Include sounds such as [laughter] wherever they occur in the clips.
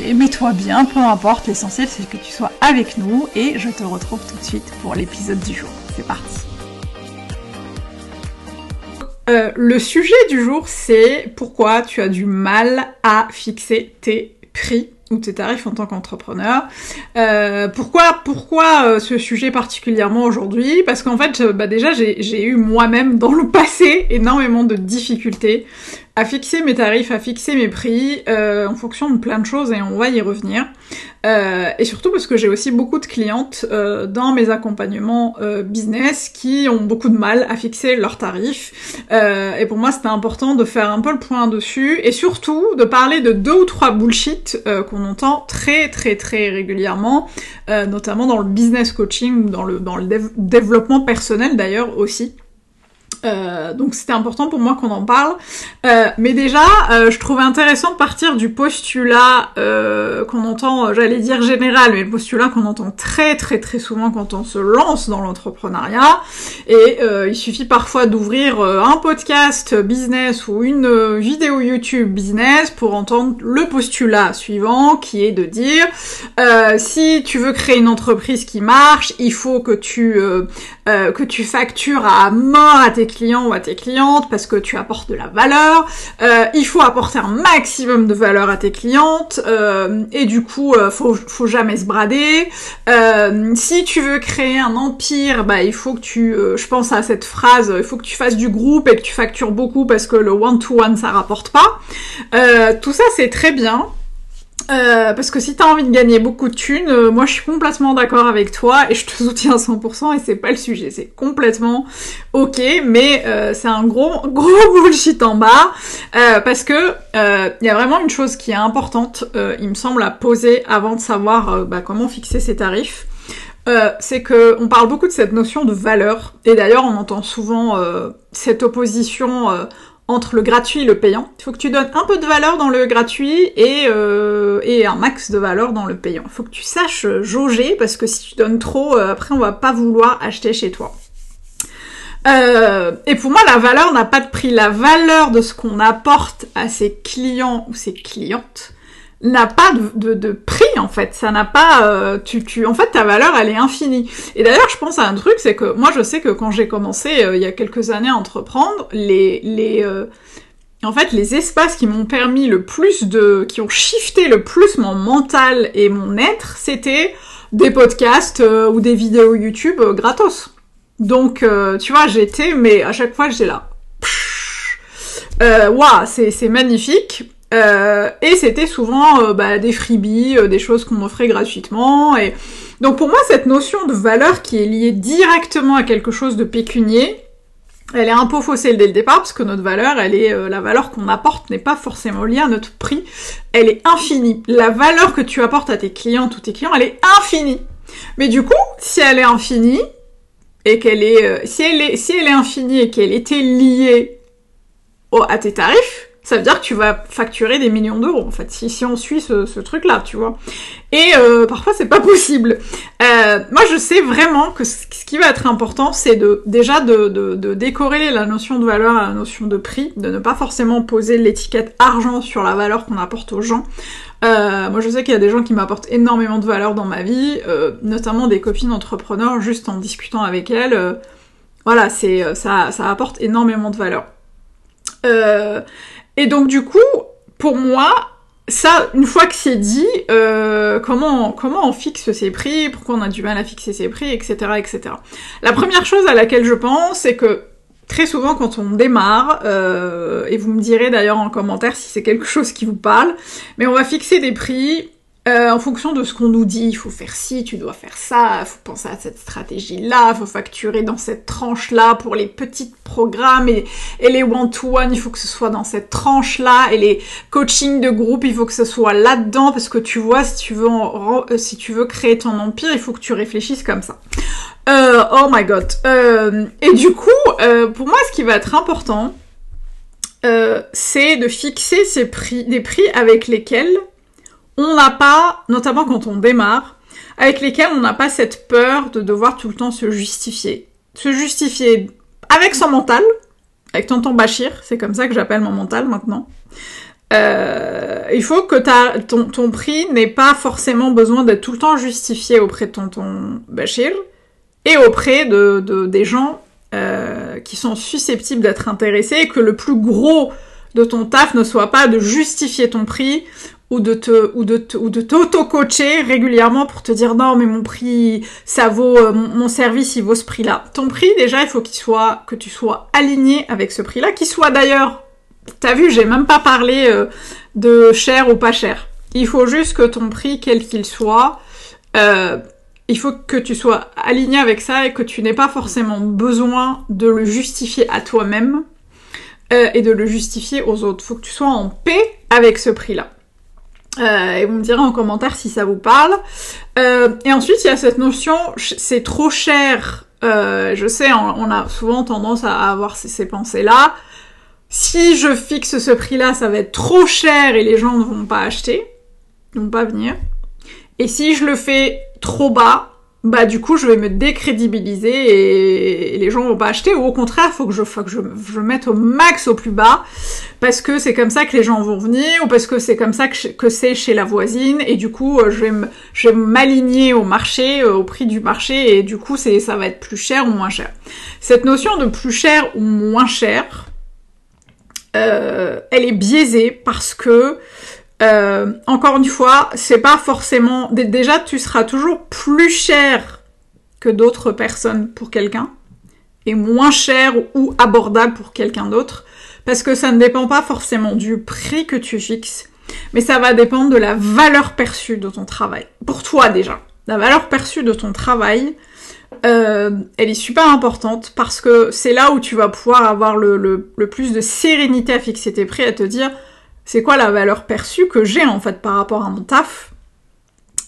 mets-toi bien, peu importe, l'essentiel c'est que tu sois avec nous et je te retrouve tout de suite pour l'épisode du jour. C'est parti. Euh, le sujet du jour c'est pourquoi tu as du mal à fixer tes prix ou tes tarifs en tant qu'entrepreneur. Euh, pourquoi euh, ce sujet particulièrement aujourd'hui? Parce qu'en fait, bah déjà, j'ai eu moi-même dans le [laughs] passé énormément de difficultés à fixer mes tarifs, à fixer mes prix euh, en fonction de plein de choses et on va y revenir. Euh, et surtout parce que j'ai aussi beaucoup de clientes euh, dans mes accompagnements euh, business qui ont beaucoup de mal à fixer leurs tarifs. Euh, et pour moi, c'était important de faire un peu le point dessus et surtout de parler de deux ou trois bullshit euh, qu'on entend très très très régulièrement, notamment dans le business coaching dans le, dans le développement personnel d'ailleurs aussi. Euh, donc c'était important pour moi qu'on en parle. Euh, mais déjà, euh, je trouvais intéressant de partir du postulat qu'on entend, j'allais dire général, mais le postulat qu'on entend très très très souvent quand on se lance dans l'entrepreneuriat. Et il suffit parfois d'ouvrir un podcast business ou une vidéo YouTube business pour entendre le postulat suivant qui est de dire si tu veux créer une entreprise qui marche, il faut que tu que tu factures à mort à tes clients ou à tes clientes parce que tu apportes de la valeur. Euh, il faut apporter un maximum de valeur à tes clientes euh, et du coup, euh, faut, faut jamais se brader. si tu veux créer un empire, bah il faut que tu, je pense à cette phrase, il faut que tu fasses du groupe et que tu factures beaucoup parce que le one to one ça rapporte pas. tout ça c'est très bien. Euh, parce que si t'as envie de gagner beaucoup de thunes, euh, moi je suis complètement d'accord avec toi et je te soutiens à 100% et c'est pas le sujet, c'est complètement ok, mais euh, c'est un gros [laughs] gros bullshit en bas parce que il y a vraiment une chose qui est importante, il me semble à poser avant de savoir bah, comment fixer ses tarifs. c'est que on parle beaucoup de cette notion de valeur et d'ailleurs on entend souvent cette opposition entre le gratuit et le payant. Il faut que tu donnes un peu de valeur dans le gratuit et, euh, et un max de valeur dans le payant. Il faut que tu saches jauger parce que si tu donnes trop, euh, après on va pas vouloir acheter chez toi. Euh, et pour moi, la valeur n'a pas de prix. La valeur de ce qu'on apporte à ses clients ou ses clientes, n'a pas de, de, prix en fait, ça n'a pas, euh, tu, tu, en fait ta valeur elle est infinie. Et d'ailleurs je pense à un truc, c'est que moi je sais que quand j'ai commencé euh, il y a quelques années à entreprendre, les, les, euh, en fait les espaces qui m'ont permis le plus de, qui ont shifté le plus mon mental et mon être, c'était des podcasts ou des vidéos YouTube gratos. Donc tu vois j'étais, mais à chaque fois j'étais là. Waouh, c'est magnifique. Euh, et c'était souvent euh, bah, des freebies, euh, des choses qu'on offrait gratuitement. Et donc pour moi, cette notion de valeur qui est liée directement à quelque chose de pécunier, elle est un peu faussée dès le départ parce que notre valeur, elle est la valeur qu'on apporte n'est pas forcément liée à notre prix. Elle est infinie. La valeur que tu apportes à tes clients ou tes clients, elle est infinie. Mais du coup, si elle est infinie et qu'elle est, si elle est, si elle est infinie et qu'elle était liée au, à tes tarifs, ça veut dire que tu vas facturer des millions d'euros, en fait, si, si on suit ce, ce truc-là, tu vois. Et euh, parfois, c'est pas possible. Euh, moi, je sais vraiment que ce, qui va être important, c'est de déjà de, de, de, la notion de valeur à la notion de prix, de ne pas forcément poser l'étiquette argent sur la valeur qu'on apporte aux gens. Euh, moi, je sais qu'il y a des gens qui m'apportent énormément de valeur dans ma vie, euh, notamment des copines entrepreneurs, juste en discutant avec elles. Euh, voilà, c'est ça, ça apporte énormément de valeur. Et donc, du coup, pour moi, ça, une fois que c'est dit, comment comment on fixe ses prix, pourquoi on a du mal à fixer ses prix, etc., etc. La première chose à laquelle je pense, c'est que très souvent quand on démarre, euh, et vous me direz d'ailleurs en commentaire si c'est quelque chose qui vous parle, mais on va fixer des prix euh, en fonction de ce qu'on nous dit. Il faut faire ci, tu dois faire ça, il faut penser à cette stratégie-là, il faut facturer dans cette tranche-là pour les petits programmes et, les one-to-one, il faut que ce soit dans cette tranche-là, et les coachings de groupe, il faut que ce soit là-dedans, parce que tu vois, si tu veux, veux créer ton empire, il faut que tu réfléchisses comme ça. Euh, oh my god. Euh, et du coup, euh, pour moi, ce qui va être important, euh, c'est de fixer ces prix, des prix avec lesquels on n'a pas, notamment quand on démarre, avec lesquels on n'a pas cette peur de devoir tout le temps se justifier. Se justifier avec son mental, avec tonton Bachir, c'est comme ça que j'appelle mon mental maintenant. Euh, il faut que ton, prix n'ait pas forcément besoin d'être tout le temps justifié auprès de tonton Bachir et auprès de, de des gens euh, qui sont susceptibles d'être intéressés et que le plus gros de ton taf ne soit pas de justifier ton prix ou de te ou de ou de t'auto-coacher régulièrement pour te dire non mais mon prix ça vaut euh, mon, service il vaut ce prix-là. Ton prix déjà il faut qu'il soit que tu sois aligné avec ce prix-là, qu'il soit d'ailleurs T'as vu, j'ai même pas parlé euh, de cher ou pas cher. Il faut juste que ton prix, quel qu'il soit, euh, il faut que tu sois aligné avec ça et que tu n'aies pas forcément besoin de le justifier à toi-même et de le justifier aux autres. Faut que tu sois en paix avec ce prix-là. Euh, et vous me direz en commentaire si ça vous parle. Euh, et ensuite, il y a cette notion, c'est trop cher. je sais, on, a souvent tendance à avoir ces, ces pensées-là. Si je fixe ce prix-là, ça va être trop cher et les gens ne vont pas acheter, ne vont pas venir. Et si je le fais trop bas, bah du coup je vais me décrédibiliser et, les gens vont pas acheter ou au contraire faut que je faut que je, je mette au max au plus bas parce que c'est comme ça que les gens vont venir ou parce que c'est comme ça que, c'est chez la voisine et du coup euh, je vais je vais m'aligner au marché euh, au prix du marché et du coup c'est ça va être plus cher ou moins cher. Cette notion de plus cher ou moins cher euh, elle est biaisée parce que euh, encore une fois, c'est pas forcément. Déjà, tu seras toujours plus cher que d'autres personnes pour quelqu'un et moins cher ou abordable pour quelqu'un d'autre parce que ça ne dépend pas forcément du prix que tu fixes, mais ça va dépendre de la valeur perçue de ton travail. Pour toi déjà, la valeur perçue de ton travail, euh, elle est super importante parce que c'est là où tu vas pouvoir avoir le, le plus de sérénité à fixer tes prix, à te dire c'est quoi la valeur perçue que j'ai en fait par rapport à mon taf?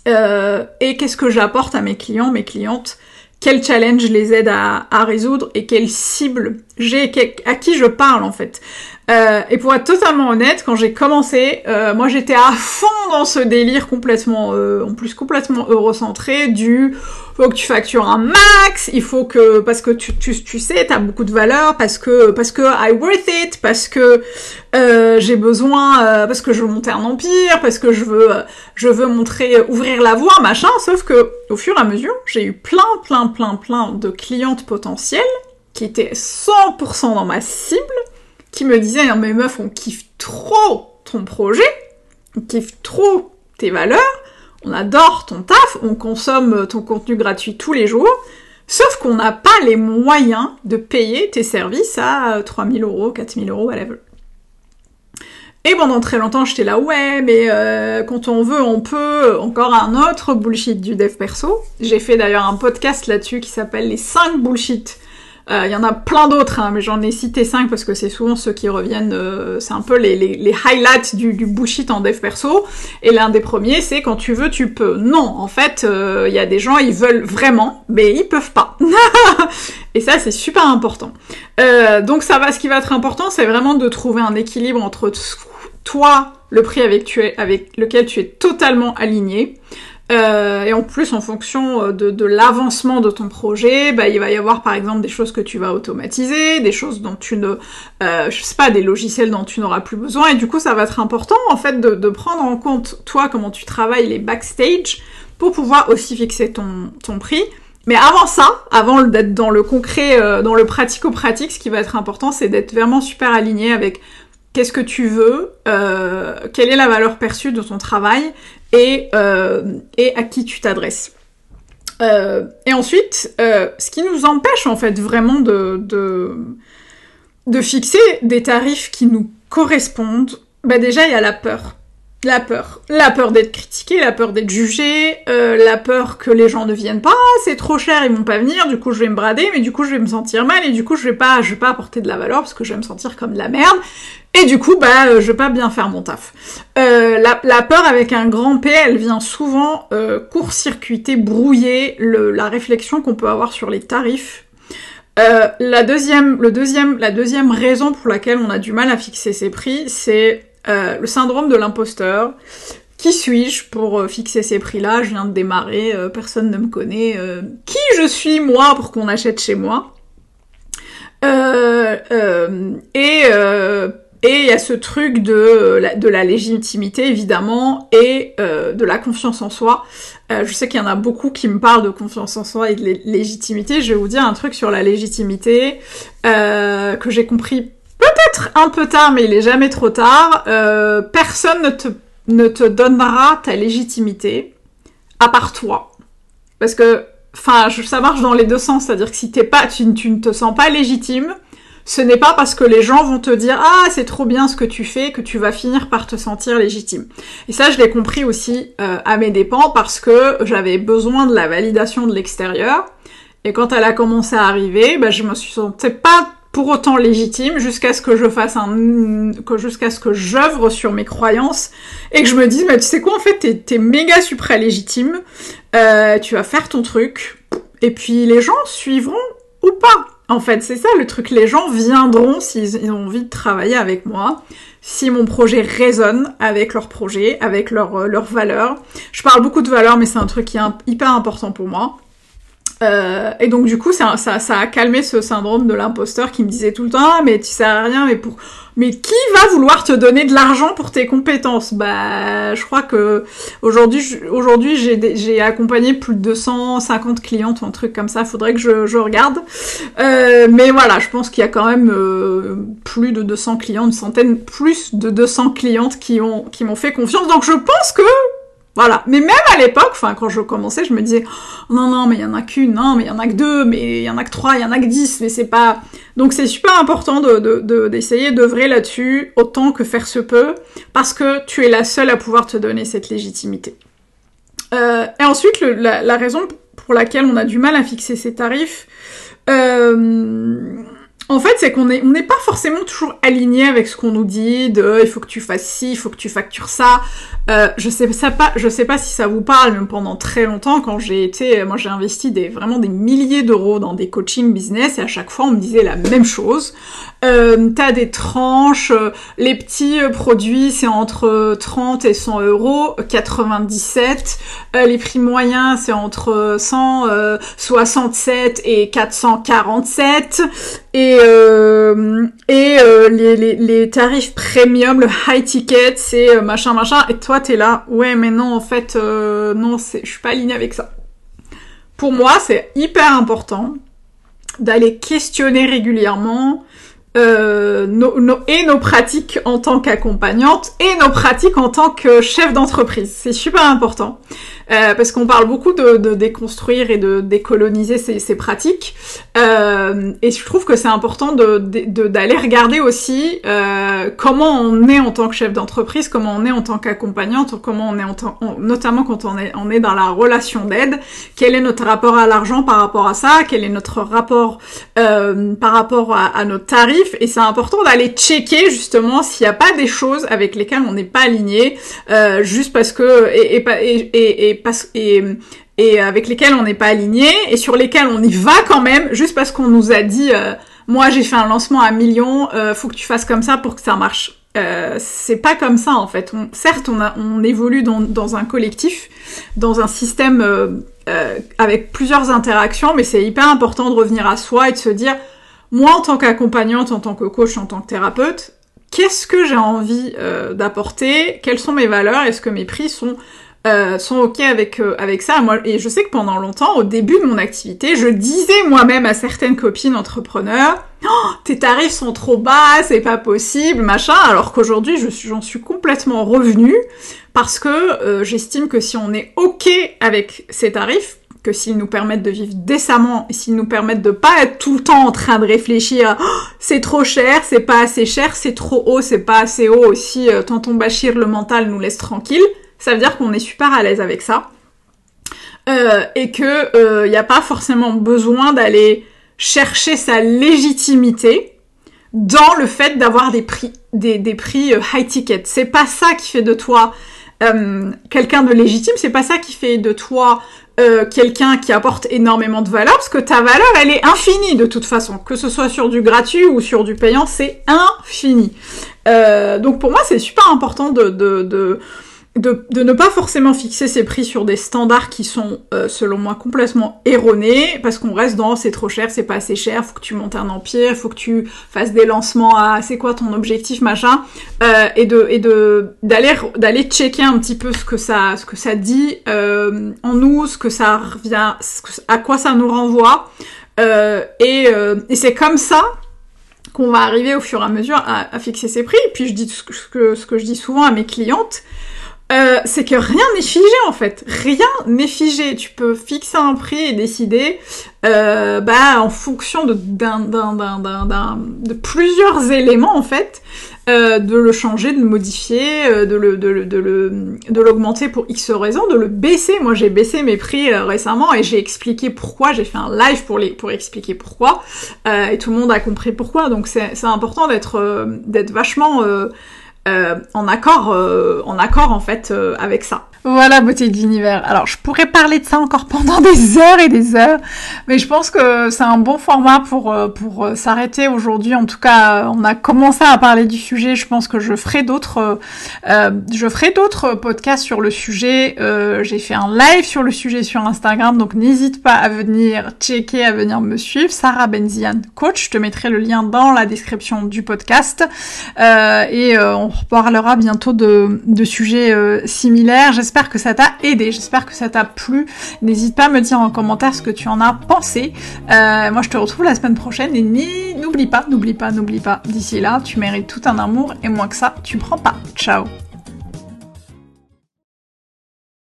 Euh, et qu'est-ce que j'apporte à mes clients, mes clientes, quels challenges les aide à, résoudre et quelles cibles j'ai, à qui je parle en fait? Euh, et pour être totalement honnête, quand j'ai commencé, euh, moi j'étais à fond dans ce délire complètement, en plus complètement eurocentré, du faut que tu factures un max, il faut que parce que tu tu, tu sais t'as beaucoup de valeur, parce que parce que I worth it, parce que euh, j'ai besoin, euh, parce que je veux monter un empire, parce que je veux je veux montrer ouvrir la voie machin. Sauf que au fur et à mesure, j'ai eu plein plein plein plein de clientes potentielles qui étaient 100% dans ma cible qui me disait mais meuf on kiffe trop ton projet, on kiffe trop tes valeurs, on adore ton taf, on consomme ton contenu gratuit tous les jours, sauf qu'on n'a pas les moyens de payer tes services à 3000 euros, 4000 euros, whatever. Et pendant très longtemps, j'étais là, ouais, mais euh, quand on veut, on peut. Encore un autre bullshit du dev perso. J'ai fait d'ailleurs un podcast là-dessus qui s'appelle les 5 bullshit il euh, y en a plein d'autres, hein, mais j'en ai cité 5 parce que c'est souvent ceux qui reviennent, euh, c'est un peu les, les, les highlights du, du, bullshit en dev perso. Et l'un des premiers, c'est quand tu veux, tu peux. Non, en fait, il euh, y a des gens, ils veulent vraiment, mais ils peuvent pas. [laughs] Et ça, c'est super important. Euh, donc ça va, ce qui va être important, c'est vraiment de trouver un équilibre entre toi, le prix avec lequel tu es totalement aligné, euh, et en plus, en fonction euh, de, de l'avancement de ton projet, bah, il va y avoir par exemple des choses que tu vas automatiser, des choses dont tu ne, euh, je sais pas, des logiciels dont tu n'auras plus besoin. Et du coup, ça va être important en fait de, de, prendre en compte toi comment tu travailles les backstage pour pouvoir aussi fixer ton, ton prix. Mais avant ça, avant d'être dans le concret, euh, dans le pratico-pratique, ce qui va être important, c'est d'être vraiment super aligné avec qu'est-ce que tu veux, euh, quelle est la valeur perçue de ton travail et, euh, à qui tu t'adresses. Euh, et ensuite, ce qui nous empêche en fait vraiment de, de, de fixer des tarifs qui nous correspondent, bah déjà il y a la peur. La peur. La peur d'être critiqué, la peur d'être jugé, euh, la peur que les gens ne viennent pas, c'est trop cher, ils vont pas venir, du coup je vais me brader, mais du coup je vais me sentir mal, et du coup je vais pas, je vais pas apporter de la valeur parce que je vais me sentir comme de la merde, et du coup bah euh, je vais pas bien faire mon taf. Euh, la, peur avec un grand P, elle vient souvent court-circuiter, brouiller le, la réflexion qu'on peut avoir sur les tarifs. La deuxième, la deuxième raison pour laquelle on a du mal à fixer ses prix, c'est euh, le syndrome de l'imposteur. Qui suis-je pour euh, fixer ces prix-là? Je viens de démarrer, euh, personne ne me connaît. Qui je suis moi pour qu'on achète chez moi? Et et il y a ce truc de de la légitimité évidemment et de la confiance en soi. je sais qu'il y en a beaucoup qui me parlent de confiance en soi et de légitimité. Je vais vous dire un truc sur la légitimité que j'ai compris peut-être un peu tard, mais il est jamais trop tard. Euh, personne ne te, ne te donnera ta légitimité à part toi. Parce que, enfin, ça marche dans les deux sens. C'est-à-dire que si t'es pas, tu, tu ne te sens pas légitime, ce n'est pas parce que les gens vont te dire ah c'est trop bien ce que tu fais que tu vas finir par te sentir légitime. Et ça je l'ai compris aussi euh, à mes dépens parce que j'avais besoin de la validation de l'extérieur. Et quand elle a commencé à arriver, bah, je me suis sentie pas pour autant légitime jusqu'à ce que je fasse un que jusqu'à ce que j'œuvre sur mes croyances et que je me dise mais tu sais quoi en fait t'es es méga supra légitime euh, tu vas faire ton truc et puis les gens suivront ou pas. En fait c'est ça le truc. Les gens viendront s'ils ont envie de travailler avec moi si mon projet résonne avec leur projet avec leurs leur valeurs je parle beaucoup de valeurs mais c'est un truc qui est hyper important pour moi euh, et donc du coup, ça, ça, ça, a calmé ce syndrome de l'imposteur qui me disait tout le temps ah, mais tu sais à rien, mais pour mais qui va vouloir te donner de l'argent pour tes compétences? Bah, je crois que aujourd'hui, aujourd'hui, j'ai j'ai accompagné plus de 250 clientes ou un truc comme ça. Faudrait que je, je regarde. Euh, mais voilà, je pense qu'il y a quand même euh, plus de 200 clients, une centaine, plus de 200 clientes qui ont qui m'ont fait confiance. Donc je pense que voilà. Mais même à l'époque, enfin, quand je commençais, je me disais, non, non, mais il y en a qu'une, non, mais il y en a que deux, mais il y en a que trois, il y en a que dix, mais c'est pas... Donc c'est super important de, d'essayer d'œuvrer là-dessus autant que faire se peut, parce que tu es la seule à pouvoir te donner cette légitimité. Euh, et ensuite, la, la, raison pour laquelle on a du mal à fixer ces tarifs, euh, en fait, c'est qu'on n'est pas forcément toujours aligné avec ce qu'on nous dit de il faut que tu fasses ci, il faut que tu factures ça. Euh, je sais pas, je sais pas si ça vous parle, mais pendant très longtemps, quand j'ai été, moi j'ai investi des vraiment des milliers d'euros dans des coaching business et à chaque fois on me disait la même chose. Euh, T'as des tranches, euh, les petits euh, produits c'est entre 30 et 100 euros, 97. Euh, les prix moyens c'est entre 167 et 447 et euh, et euh, les, les, les, tarifs premium, le high ticket, c'est machin machin. Et toi t'es là, ouais mais non en fait non c'est, je suis pas alignée avec ça. Pour moi c'est hyper important d'aller questionner régulièrement euh, nos, nos, et nos pratiques en tant qu'accompagnante et nos pratiques en tant que chef d'entreprise. C'est super important. Euh, parce qu'on parle beaucoup de, de, déconstruire et de décoloniser ces, ces pratiques. Euh, et je trouve que c'est important d'aller de, de, regarder aussi euh, comment on est en tant que chef d'entreprise, comment on est en tant qu'accompagnante, comment on est en tant, notamment quand on est, on est dans la relation d'aide, quel est notre rapport à l'argent par rapport à ça, quel est notre rapport euh, par rapport à, à nos tarifs? Et c'est important d'aller checker justement s'il n'y a pas des choses avec lesquelles on n'est pas aligné, euh, juste parce que et, et, et, et et, avec lesquels on n'est pas aligné et sur lesquels on y va quand même juste parce qu'on nous a dit euh, moi j'ai fait un lancement à millions, euh, faut que tu fasses comme ça pour que ça marche. Euh, c'est pas comme ça en fait. Certes, on, évolue dans, un collectif, dans un système euh, euh, avec plusieurs interactions, mais c'est hyper important de revenir à soi et de se dire, moi en tant qu'accompagnante, en tant que coach, en tant que thérapeute, qu'est-ce que j'ai envie d'apporter? Quelles sont mes valeurs? Est-ce que mes prix sont euh, sont ok avec euh, avec ça. Moi, et je sais que pendant longtemps, au début de mon activité, je disais moi-même à certaines copines entrepreneurs, oh, tes tarifs sont trop bas, c'est pas possible, machin. Alors qu'aujourd'hui, je suis, j'en suis complètement revenue parce que euh, j'estime que si on est ok avec ces tarifs, que s'ils nous permettent de vivre décemment s'ils nous permettent de pas être tout le temps en train de réfléchir oh, c'est trop cher, c'est pas assez cher, c'est trop haut, c'est pas assez haut aussi, euh, tonton Bachir le mental nous laisse tranquille ça veut dire qu'on est super à l'aise avec ça. Euh, et que il euh, n'y a pas forcément besoin d'aller chercher sa légitimité dans le fait d'avoir des prix, des, des prix euh, high ticket. C'est pas ça qui fait de toi quelqu'un de légitime, c'est pas ça qui fait de toi quelqu'un qui apporte énormément de valeur, parce que ta valeur, elle est infinie de toute façon. Que ce soit sur du gratuit ou sur du payant, c'est infini. Donc pour moi, c'est super important de, de de, ne pas forcément fixer ses prix sur des standards qui sont, euh, selon moi, complètement erronés, parce qu'on reste dans c'est trop cher, c'est pas assez cher, faut que tu montes un empire, faut que tu fasses des lancements à c'est quoi ton objectif, machin, euh, et de et de d'aller d'aller checker un petit peu ce que ça ce que ça dit euh, en nous, ce que ça revient, à quoi ça nous renvoie, euh, et, c'est comme ça qu'on va arriver au fur et à mesure à, fixer ses prix. Puis je dis ce que, ce que je dis souvent à mes clientes, euh, c'est que rien n'est figé en fait. Rien n'est figé. Tu peux fixer un prix et décider euh, bah, en fonction de, d'un, d'un, d'un, de plusieurs éléments en fait, euh, de le changer, de le modifier, euh, de, le, de, le, de, le, de l'augmenter pour X raisons, de le baisser. Moi j'ai baissé mes prix euh, récemment et j'ai expliqué pourquoi, j'ai fait un live pour, les, pour expliquer pourquoi, et tout le monde a compris pourquoi. Donc c'est, c'est important d'être, d'être vachement en accord, euh, en accord en fait euh, avec ça. Voilà, beauté de l'univers. Alors, je pourrais parler de ça encore pendant des heures et des heures, mais je pense que c'est un bon format pour euh, euh, s'arrêter aujourd'hui. En tout cas, on a commencé à parler du sujet. Je pense que je ferai d'autres euh, podcasts sur le sujet. J'ai fait un live sur le sujet sur Instagram, donc n'hésite pas à venir checker, à venir me suivre. Sarah Benzian, coach. Je te mettrai le lien dans la description du podcast et on reparlera bientôt de de sujets similaires. J'espère J'espère que ça t'a aidé, j'espère que ça t'a plu. N'hésite pas à me dire en commentaire ce que tu en as pensé. Euh, moi, je te retrouve la semaine prochaine et n'oublie pas, n'oublie pas, n'oublie pas. D'ici là, tu mérites tout un amour et moins que ça, tu prends pas. Ciao